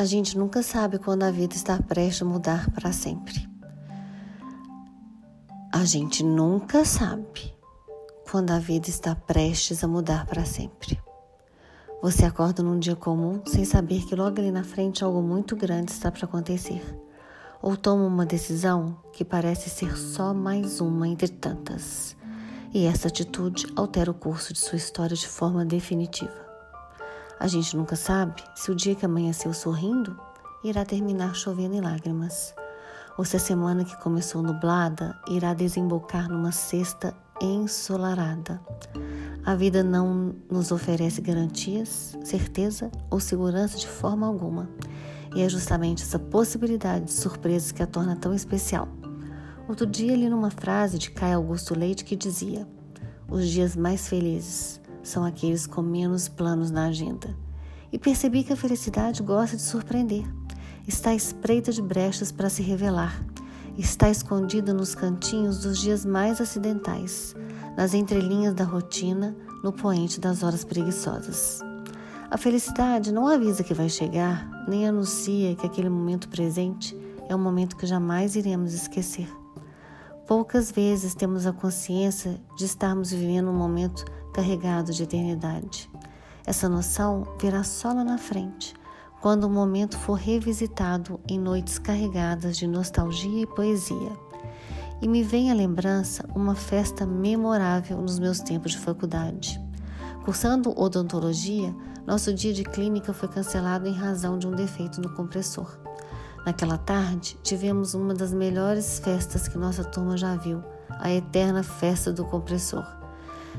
A gente nunca sabe quando a vida está prestes a mudar para sempre. A gente nunca sabe quando a vida está prestes a mudar para sempre. Você acorda num dia comum sem saber que logo ali na frente algo muito grande está para acontecer. Ou toma uma decisão que parece ser só mais uma entre tantas. E essa atitude altera o curso de sua história de forma definitiva. A gente nunca sabe se o dia que amanheceu sorrindo irá terminar chovendo em lágrimas, ou se a semana que começou nublada irá desembocar numa sexta ensolarada. A vida não nos oferece garantias, certeza ou segurança de forma alguma. E é justamente essa possibilidade de surpresas que a torna tão especial. Outro dia li numa frase de Caio Augusto Leite que dizia: Os dias mais felizes são aqueles com menos planos na agenda. E percebi que a felicidade gosta de surpreender. Está espreita de brechas para se revelar. Está escondida nos cantinhos dos dias mais acidentais, nas entrelinhas da rotina, no poente das horas preguiçosas. A felicidade não avisa que vai chegar, nem anuncia que aquele momento presente é um momento que jamais iremos esquecer. Poucas vezes temos a consciência de estarmos vivendo um momento carregado de eternidade. Essa noção virá só lá na frente, quando o momento for revisitado em noites carregadas de nostalgia e poesia. E me vem à lembrança uma festa memorável nos meus tempos de faculdade. Cursando odontologia, nosso dia de clínica foi cancelado em razão de um defeito no compressor. Naquela tarde, tivemos uma das melhores festas que nossa turma já viu, a eterna festa do compressor.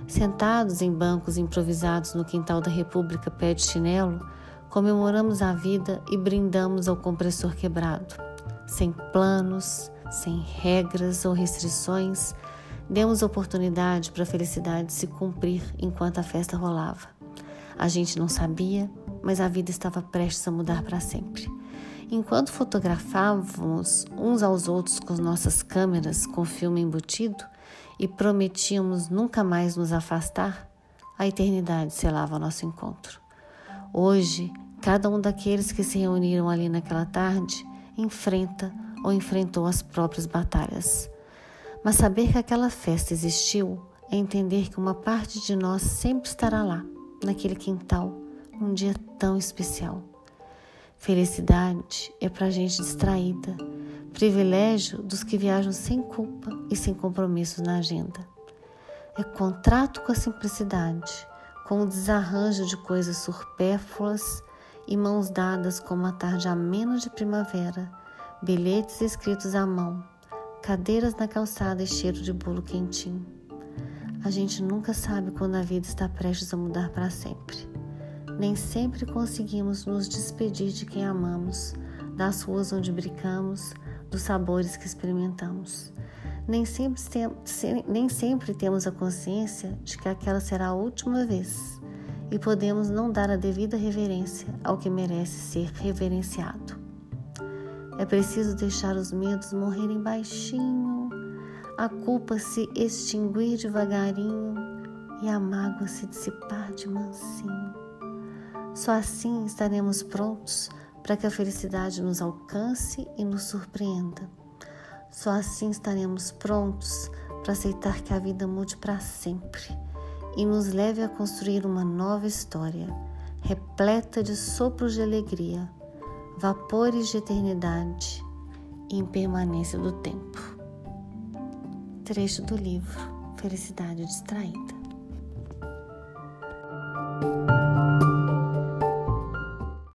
Sentados em bancos improvisados no quintal da República pé de chinelo, comemoramos a vida e brindamos ao compressor quebrado. Sem planos, sem regras ou restrições, demos oportunidade para a felicidade se cumprir enquanto a festa rolava. A gente não sabia, mas a vida estava prestes a mudar para sempre. Enquanto fotografávamos uns aos outros com nossas câmeras com filme embutido, e prometíamos nunca mais nos afastar, a eternidade selava nosso encontro. Hoje, cada um daqueles que se reuniram ali naquela tarde enfrenta ou enfrentou as próprias batalhas. Mas saber que aquela festa existiu é entender que uma parte de nós sempre estará lá, naquele quintal, num dia tão especial. Felicidade é para gente distraída, privilégio dos que viajam sem culpa e sem compromissos na agenda. É contrato com a simplicidade, com o desarranjo de coisas supérfluas e mãos dadas com uma tarde amena de primavera, bilhetes escritos à mão, cadeiras na calçada e cheiro de bolo quentinho. A gente nunca sabe quando a vida está prestes a mudar para sempre. Nem sempre conseguimos nos despedir de quem amamos, das ruas onde brincamos, dos sabores que experimentamos. Nem sempre, nem sempre temos a consciência de que aquela será a última vez e podemos não dar a devida reverência ao que merece ser reverenciado. É preciso deixar os medos morrerem baixinho, a culpa se extinguir devagarinho e a mágoa se dissipar de mansinho. Só assim estaremos prontos para que a felicidade nos alcance e nos surpreenda. Só assim estaremos prontos para aceitar que a vida mude para sempre e nos leve a construir uma nova história, repleta de sopros de alegria, vapores de eternidade e impermanência do tempo. Trecho do livro Felicidade Distraída.